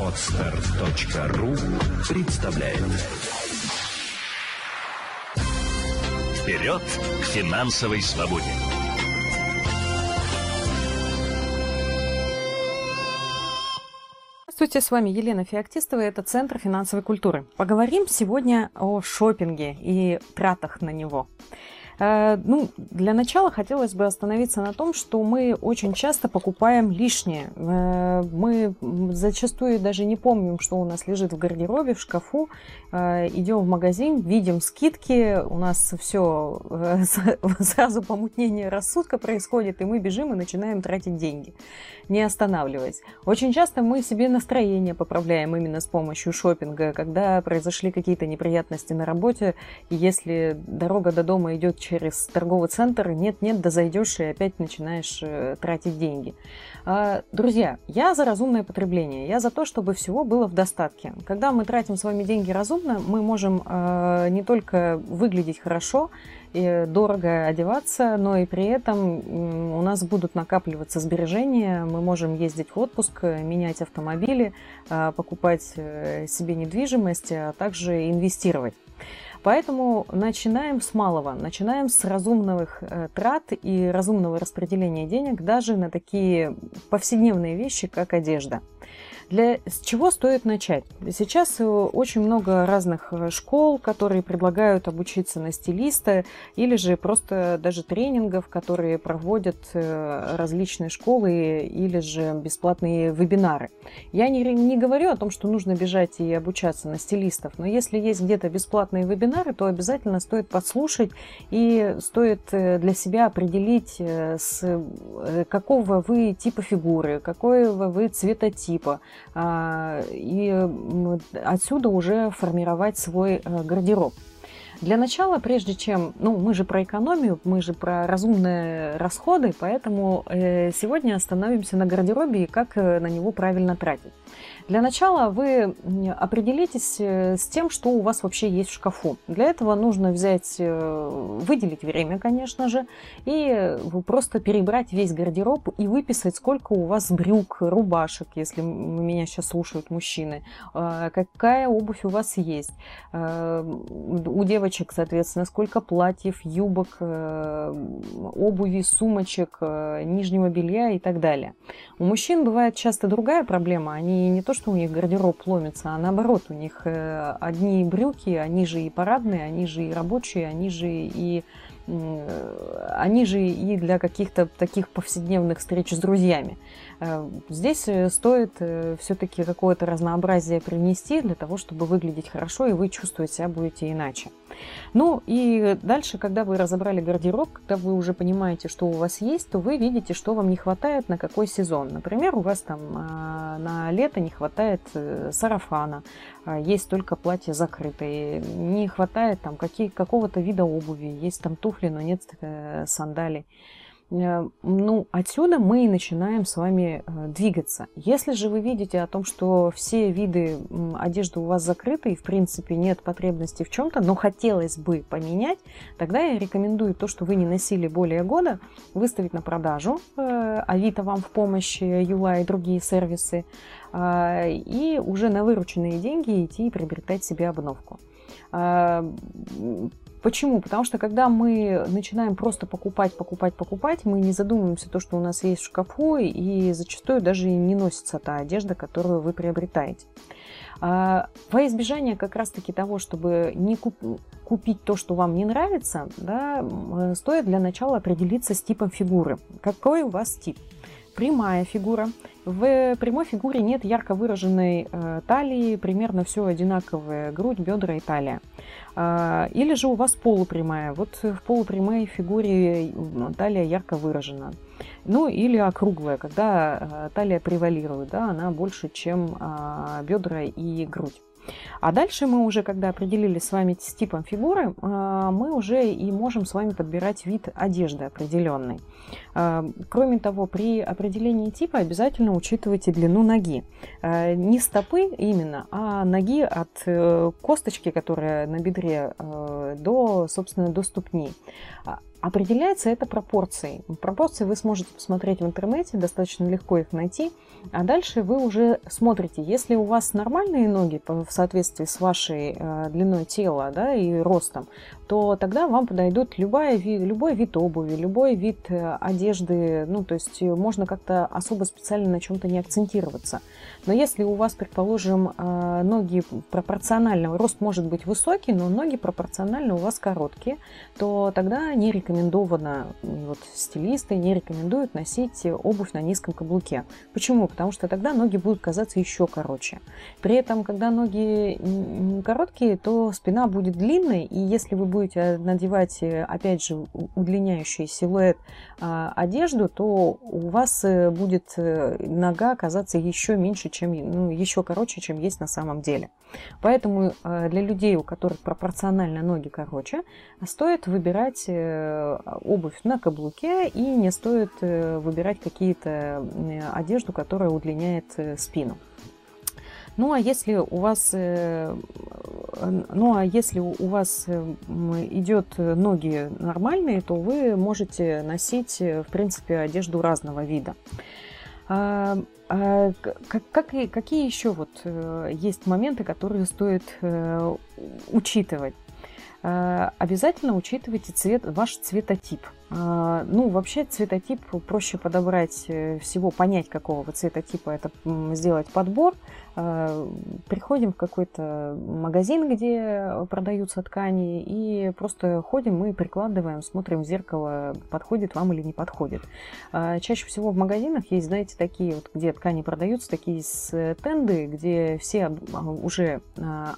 Отстар.ру представляет Вперед к финансовой свободе! Здравствуйте, с вами Елена Феоктистова, это Центр финансовой культуры. Поговорим сегодня о шопинге и тратах на него. Э, ну, для начала хотелось бы остановиться на том, что мы очень часто покупаем лишнее. Э, мы зачастую даже не помним, что у нас лежит в гардеробе, в шкафу. Э, идем в магазин, видим скидки, у нас все сразу помутнение рассудка происходит, и мы бежим и начинаем тратить деньги, не останавливаясь. Очень часто мы себе настроение поправляем именно с помощью шопинга, когда произошли какие-то неприятности на работе, и если дорога до дома идет через торговый центр, нет-нет, да зайдешь и опять начинаешь э, тратить деньги. А, друзья, я за разумное потребление, я за то, чтобы всего было в достатке. Когда мы тратим с вами деньги разумно, мы можем а, не только выглядеть хорошо, и дорого одеваться, но и при этом у нас будут накапливаться сбережения, мы можем ездить в отпуск, менять автомобили, покупать э, себе недвижимость, а также инвестировать. Поэтому начинаем с малого, начинаем с разумных э, трат и разумного распределения денег даже на такие повседневные вещи, как одежда. Для с чего стоит начать? Сейчас э, очень много разных э, школ, которые предлагают обучиться на стилиста, или же просто даже тренингов, которые проводят э, различные школы, или же бесплатные вебинары. Я не, не говорю о том, что нужно бежать и обучаться на стилистов, но если есть где-то бесплатные вебинары, то обязательно стоит послушать и стоит для себя определить, с какого вы типа фигуры, какого вы цветотипа, и отсюда уже формировать свой э, гардероб. Для начала, прежде чем, ну, мы же про экономию, мы же про разумные расходы, поэтому э, сегодня остановимся на гардеробе и как э, на него правильно тратить. Для начала вы определитесь э, с тем, что у вас вообще есть в шкафу. Для этого нужно взять, выделить время, конечно же, и просто перебрать весь гардероб и выписать, сколько у вас брюк, рубашек, если меня сейчас слушают мужчины, а, какая обувь у вас есть. У девочек, соответственно, сколько платьев, юбок, э, обуви, сумочек, нижнего белья и так далее. У мужчин бывает часто другая проблема. Они не то, что у них гардероб ломится, а наоборот, у них э, одни брюки, они же и парадные, они же и рабочие, они же и они же и для каких-то таких повседневных встреч с друзьями. Э, здесь э, стоит э, все-таки какое-то разнообразие принести для того, чтобы выглядеть хорошо, и вы чувствовать себя будете иначе. Ну и дальше, когда вы разобрали гардероб, когда вы уже понимаете, что у вас есть, то вы видите, что вам не хватает на какой сезон. Например, у вас там на лето не хватает сарафана, есть только платье закрытое, не хватает там какие, какого-то вида обуви, есть там туфли, но нет сандалий. Э, ну, отсюда мы и начинаем с вами э, двигаться. Если же вы видите о том, что все виды одежды у вас закрыты и, в принципе, нет потребности в чем-то, но хотелось бы поменять, тогда я рекомендую то, что вы не носили более года, выставить на продажу. Э, Авито вам в помощь, Юла и другие сервисы. И уже на вырученные деньги идти и приобретать себе обновку. Почему? Потому что когда мы начинаем просто покупать, покупать, покупать, мы не задумываемся то, что у нас есть в шкафу, и зачастую даже не носится та одежда, которую вы приобретаете. А, во избежание как раз-таки того, чтобы не куп купить то, что вам не нравится, да, стоит для начала определиться с типом фигуры. Какой у вас тип? Прямая фигура. В прямой фигуре нет ярко выраженной э, талии, примерно все одинаковое, грудь, бедра и талия. А, или же у вас полупрямая. Вот в полупрямой фигуре талия ярко выражена. Ну или округлая, когда а, талия превалирует, да, она больше, чем а, бедра и грудь. А дальше мы уже, когда определили с вами с типом фигуры, а, мы уже и можем с вами подбирать вид одежды определенный. А, кроме того, при определении типа обязательно учитывайте длину ноги. А, не стопы именно, а ноги от э, косточки, которая на бедре, э, до, собственно, до ступни. Определяется это пропорцией. Пропорции вы сможете посмотреть в интернете, достаточно легко их найти. А дальше вы уже смотрите, если у вас нормальные ноги в соответствии с вашей э, длиной тела да, и ростом, то тогда вам подойдут любая, любой вид обуви, любой вид э, одежды. Ну, то есть можно как-то особо специально на чем-то не акцентироваться. Но если у вас, предположим, э, ноги пропорционально, рост может быть высокий, но ноги пропорционально у вас короткие, то тогда не рекомендовано, вот стилисты не рекомендуют носить обувь на низком каблуке. Почему? Потому что тогда ноги будут казаться еще короче. При этом, когда ноги короткие, то спина будет длинной, и если вы будете надевать, опять же, удлиняющий силуэт а, одежду, то у вас э, будет э, нога казаться еще меньше, чем, ну, еще короче, чем есть на самом деле. Поэтому э, для людей, у которых пропорционально ноги короче, стоит выбирать обувь на каблуке и не стоит выбирать какие-то одежду, которая удлиняет спину. Ну а если у вас, э, ну а если у вас э, идет ноги нормальные, то вы можете носить, э, в принципе, одежду разного вида. А, а, как, как, какие еще вот есть моменты, которые стоит учитывать? Обязательно учитывайте цвет, ваш цветотип – ну, вообще цветотип проще подобрать э, всего, понять, какого цветотипа это сделать подбор. А, приходим в какой-то магазин, где продаются ткани, и просто ходим и прикладываем, смотрим в зеркало, подходит вам или не подходит. А, чаще всего в магазинах есть, знаете, такие вот, где ткани продаются, такие стенды, где все уже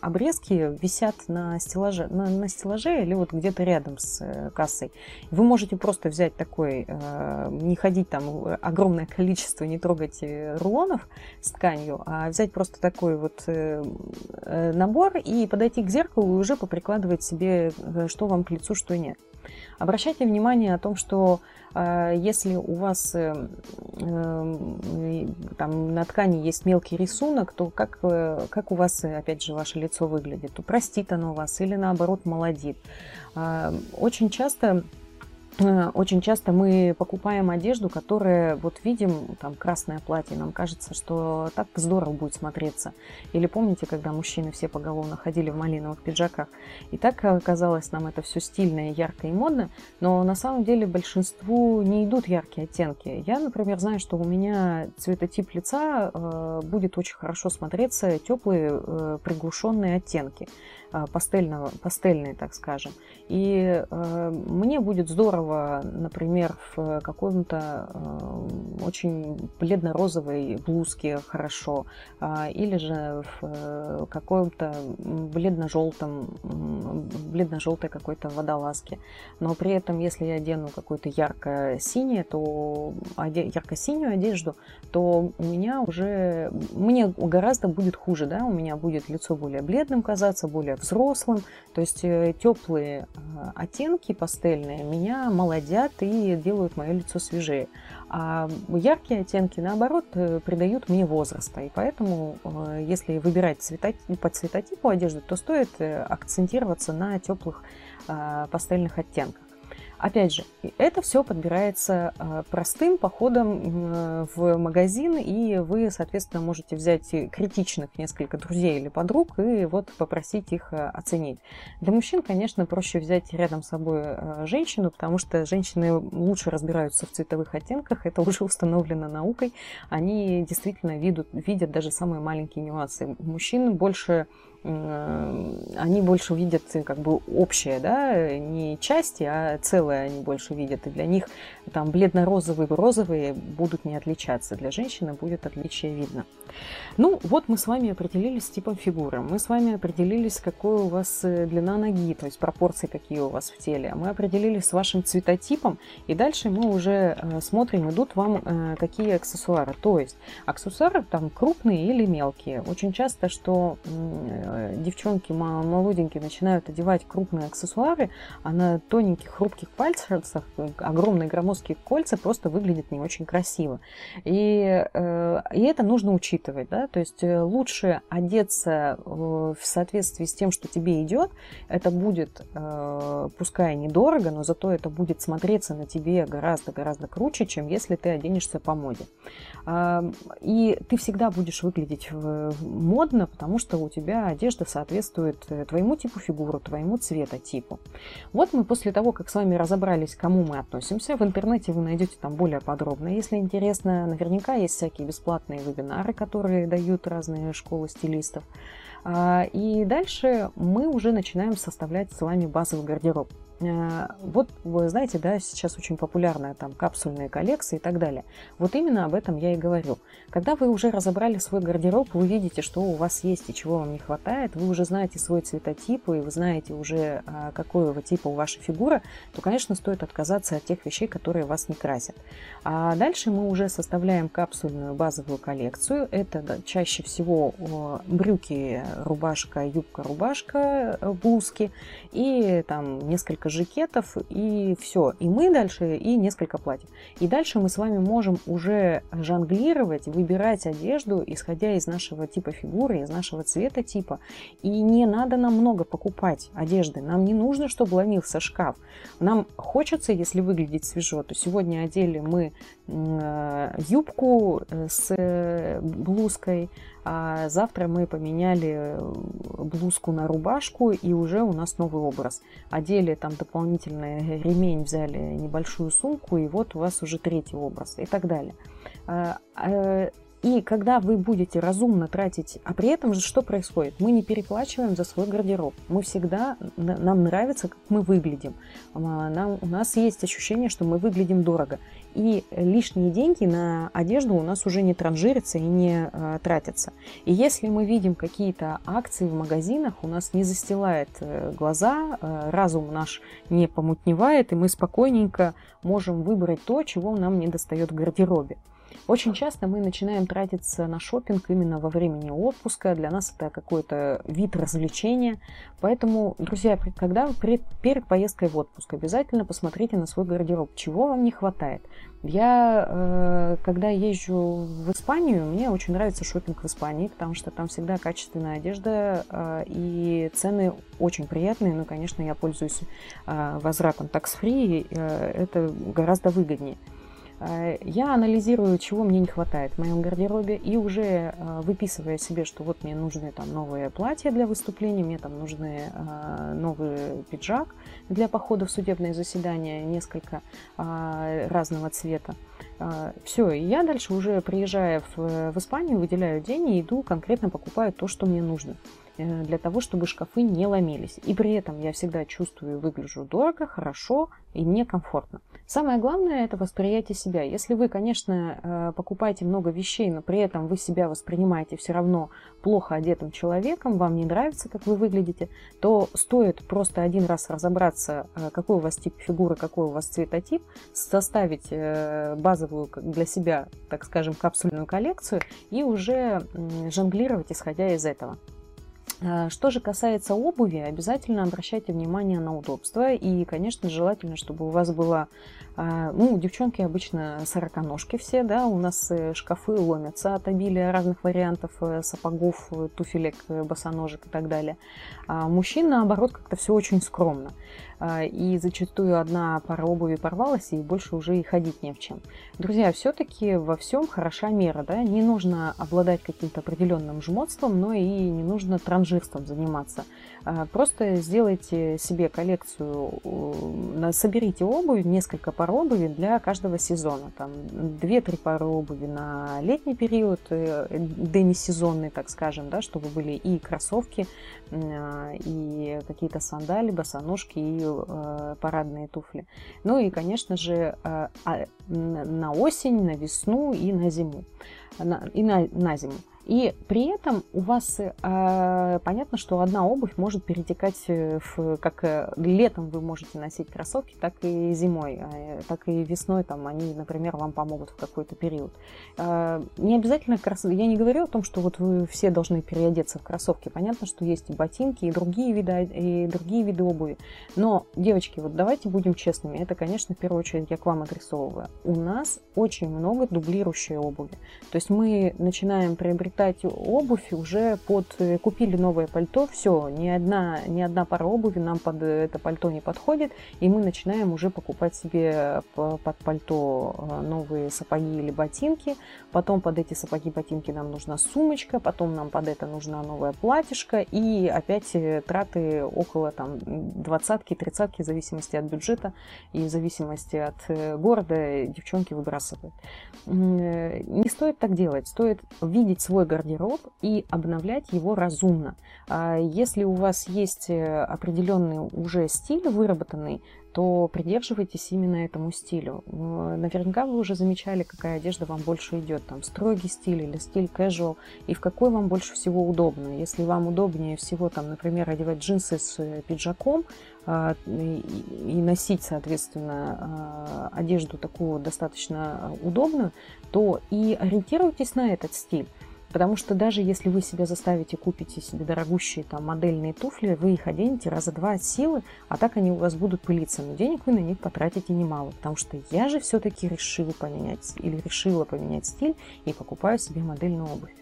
обрезки висят на стеллаже, на, на стеллаже или вот где-то рядом с э, кассой. Вы можете просто взять такой, э, не ходить там огромное количество, не трогать э, рулонов с тканью, а взять просто такой вот э, набор и подойти к зеркалу и уже поприкладывать себе, что вам к лицу, что нет. Обращайте внимание о том, что если у вас там, на ткани есть мелкий рисунок, то как, как у вас, опять же, ваше лицо выглядит? Упростит оно вас или наоборот молодит? Очень часто очень часто мы покупаем одежду, которая, вот видим, там, красное платье, нам кажется, что так здорово будет смотреться. Или помните, когда мужчины все поголовно ходили в малиновых пиджаках? И так казалось нам это все стильно, ярко и модно, но на самом деле большинству не идут яркие оттенки. Я, например, знаю, что у меня цветотип лица э, будет очень хорошо смотреться теплые э, приглушенные оттенки. Э, пастельного, пастельные, так скажем. И э, мне будет здорово, например, в каком-то э, очень бледно-розовой блузке хорошо, э, или же в э, каком-то бледно-желтом, бледно-желтой какой-то водолазке. Но при этом, если я одену какую-то ярко-синее, то ярко-синюю одежду, то у меня уже, мне гораздо будет хуже, да, у меня будет лицо более бледным казаться, более взрослым. То есть э, теплые э, оттенки пастельные меня молодят и делают мое лицо свежее. А яркие оттенки, наоборот, э, придают мне возраста. И поэтому, если выбирать цвета, по цветотипу одежды, то стоит акцентироваться на теплых пастельных оттенках. Опять же, это все подбирается а, простым походом э, в магазин, и вы, соответственно, можете взять критичных несколько друзей или подруг и вот попросить их э, оценить. Для мужчин, конечно, проще взять рядом с собой э, женщину, потому что женщины лучше разбираются в цветовых оттенках, это уже установлено наукой. Они действительно видят, видят даже самые маленькие нюансы. Мужчин больше они больше видят как бы общее, да, не части, а целое они больше видят. И для них там бледно-розовые, розовые будут не отличаться. Для женщины будет отличие видно. Ну, вот мы с вами определились с типом фигуры. Мы с вами определились, какой у вас э, длина ноги, то есть пропорции какие у вас в теле. Мы определились с вашим цветотипом. И дальше мы уже э, смотрим, идут вам э, какие аксессуары. То есть аксессуары там крупные или мелкие. Очень часто, что девчонки молоденькие начинают одевать крупные аксессуары, а на тоненьких, хрупких пальцах, огромные громоздкие кольца просто выглядят не очень красиво. И, э, и это нужно учитывать, да, то есть э, лучше одеться в соответствии с тем, что тебе идет, это будет, пускай недорого, но зато это будет смотреться на тебе гораздо-гораздо круче, чем если ты оденешься по моде. И ты всегда будешь выглядеть модно, потому что у тебя одежда соответствует твоему типу фигуры, твоему цветотипу. Вот мы после того, как с вами разобрались, к кому мы относимся, в интернете вы найдете там более подробно. Если интересно, наверняка есть всякие бесплатные вебинары, которые дают разные школы стилистов. А, и дальше мы уже начинаем составлять с вами базовый гардероб. Э, вот вы знаете, да, сейчас очень популярная там капсульные коллекции и так далее. Вот именно об этом я и говорю. Когда вы уже разобрали свой гардероб, вы видите, что у вас есть и чего вам не хватает, вы уже знаете свой цветотип, и вы знаете уже, а, какого типа у вашей фигура, то, конечно, стоит отказаться от тех вещей, которые вас не красят. А дальше мы уже составляем капсульную базовую коллекцию. Это чаще всего брюки, рубашка, юбка, рубашка, э, блузки и там несколько жакетов, и все. И мы дальше, и несколько платьев. И дальше мы с вами можем уже жонглировать, выбирать одежду, исходя из нашего типа фигуры, из нашего цвета типа. И не надо нам много покупать одежды. Нам не нужно, чтобы ломился шкаф. Нам хочется, если выглядеть свежо, то сегодня одели мы э, юбку э, с э, блузкой, а завтра мы поменяли э, блузку на рубашку, и уже у нас новый образ. Одели там дополнительный ремень, взяли небольшую сумку, и вот у вас уже третий образ и так далее. А, а, и когда вы будете разумно тратить, а при этом же что происходит? Мы не переплачиваем за свой гардероб. Мы всегда, нам нравится, как мы выглядим. А, нам, у нас есть ощущение, что мы выглядим дорого. И лишние деньги на одежду у нас уже не транжирятся и не э, тратятся. И если мы видим какие-то акции в магазинах, у нас не застилает э, глаза, э, разум наш не помутневает, и мы спокойненько можем выбрать то, чего нам не достает в гардеробе. Очень часто мы начинаем тратиться на шопинг именно во времени отпуска. Для нас это какой-то вид развлечения. Поэтому, друзья, когда вы перед поездкой в отпуск обязательно посмотрите на свой гардероб, чего вам не хватает. Я, э, когда езжу в Испанию, мне очень нравится шопинг в Испании, потому что там всегда качественная одежда э, и цены очень приятные. Ну, конечно, я пользуюсь э, возвратом tax-free, это гораздо выгоднее. Э, я анализирую, чего мне не хватает в моем гардеробе, и уже э, выписывая себе, что вот мне нужны там новые платья для выступлений, мне там нужны э, новый пиджак для похода в судебное заседание, несколько разного цвета. Все, и я дальше уже приезжая в, в Испанию, выделяю день и иду конкретно покупаю то, что мне нужно для того, чтобы шкафы не ломились. И при этом я всегда чувствую выгляжу дорого, хорошо и мне комфортно. Самое главное – это восприятие себя. Если вы, конечно, э, покупаете много вещей, но при этом вы себя воспринимаете все равно плохо одетым человеком, вам не нравится, как вы выглядите, то стоит просто один раз разобраться, э, какой у вас тип фигуры, какой у вас цветотип, составить э, базовую для себя, так скажем, капсульную коллекцию и уже жонглировать, исходя из этого. А, что же касается обуви, обязательно обращайте внимание на удобство. И, конечно, желательно, чтобы у вас была... А, ну, девчонки обычно сороконожки все, да, у нас э, шкафы ломятся от обилия разных вариантов э, сапогов, э, туфелек, босоножек и так далее. А мужчин, наоборот, как-то все очень скромно. А, и зачастую одна пара обуви порвалась, и больше уже и ходить не в чем. Друзья, все-таки во всем хороша мера, да, не нужно обладать каким-то определенным жмотством, но и не нужно транжирством заниматься. А, просто сделайте себе коллекцию, соберите обувь, несколько пар обуви для каждого сезона. Там 2-3 пары обуви на летний период, э, демисезонный, так скажем, да, чтобы были и кроссовки, а, и какие-то сандали, босоножки и э, парадные туфли. Ну и, конечно же, э, а, на осень, на весну и на зиму. И на, на зиму. И при этом у вас э, понятно, что одна обувь может перетекать в как э, летом вы можете носить кроссовки, так и зимой, э, так и весной там они, например, вам помогут в какой-то период. Э, не обязательно кроссовки. Я не говорю о том, что вот вы все должны переодеться в кроссовки. Понятно, что есть и ботинки, и другие виды, и другие виды обуви. Но, девочки, вот давайте будем честными. Это, конечно, в первую очередь я к вам адресовываю. У нас очень много дублирующей обуви. То есть мы начинаем приобретать обувь уже под... Э, купили новое пальто, все, ни одна, ни одна пара обуви нам под это пальто не подходит, и мы начинаем уже покупать себе под пальто э, новые сапоги или ботинки, потом под эти сапоги-ботинки нам нужна сумочка, потом нам под это нужна новая платьишко, и опять э, траты около там двадцатки, тридцатки, в зависимости от бюджета и в зависимости от города девчонки выбрасывают. Не стоит так делать, стоит видеть свой гардероб и обновлять его разумно. А если у вас есть э, определенный уже стиль выработанный, то придерживайтесь именно этому стилю. Наверняка вы уже замечали, какая одежда вам больше идет, там строгий стиль или стиль casual, и в какой вам больше всего удобно. Если вам удобнее всего, там, например, одевать джинсы с э, пиджаком а, и носить, соответственно, а, одежду такую достаточно удобную, то и ориентируйтесь на этот стиль. Потому что даже если вы себя заставите купить себе дорогущие там модельные туфли, вы их оденете раза два от силы, а так они у вас будут пылиться. Но денег вы на них потратите немало, потому что я же все-таки решила поменять или решила поменять стиль и покупаю себе модельную обувь.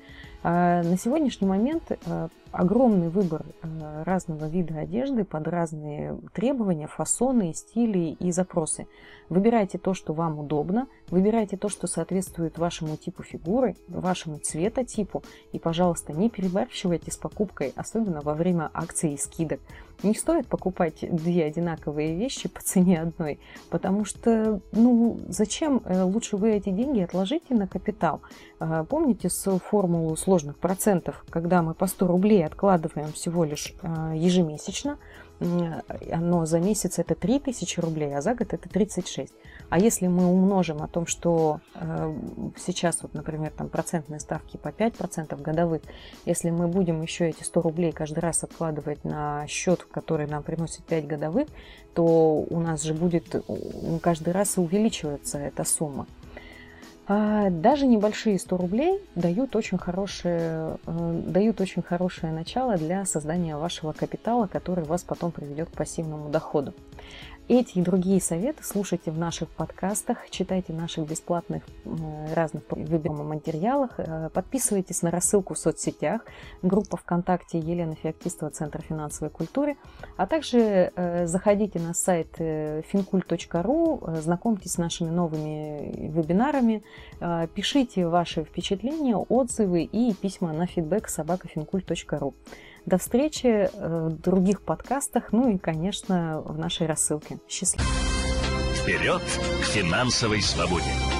А на сегодняшний момент э, огромный выбор э, разного вида одежды под разные требования, фасоны, стили и запросы. Выбирайте то, что вам удобно, выбирайте то, что соответствует вашему типу фигуры, вашему цветотипу, и, пожалуйста, не перебарщивайте с покупкой, особенно во время акций и скидок. Не стоит покупать две одинаковые вещи по цене одной, потому что, ну, зачем? Э, лучше вы эти деньги отложите на капитал. Помните формулу сложных процентов, когда мы по 100 рублей откладываем всего лишь а, ежемесячно, но за месяц это 3000 рублей, а за год это 36. А если мы умножим о том, что э, сейчас, вот, например, там процентные ставки по 5% годовых, если мы будем еще эти 100 рублей каждый раз откладывать на счет, который нам приносит 5 годовых, то у нас же будет каждый раз увеличиваться эта сумма. А, даже небольшие 100 рублей дают очень, хорошее, э, дают очень хорошее начало для создания вашего капитала, который вас потом приведет к пассивному доходу. Эти и другие советы слушайте в наших подкастах, читайте наших бесплатных разных вебинарных материалах, э, подписывайтесь на рассылку в соцсетях, группа ВКонтакте Елена Феоктистова, Центр финансовой культуры, а также э, заходите на сайт fincult.ru, э, знакомьтесь с нашими новыми вебинарами, пишите ваши впечатления, отзывы и письма на feedback собакафинкульт.ру. До встречи в других подкастах, ну и, конечно, в нашей рассылке. Счастливо! Вперед к финансовой свободе!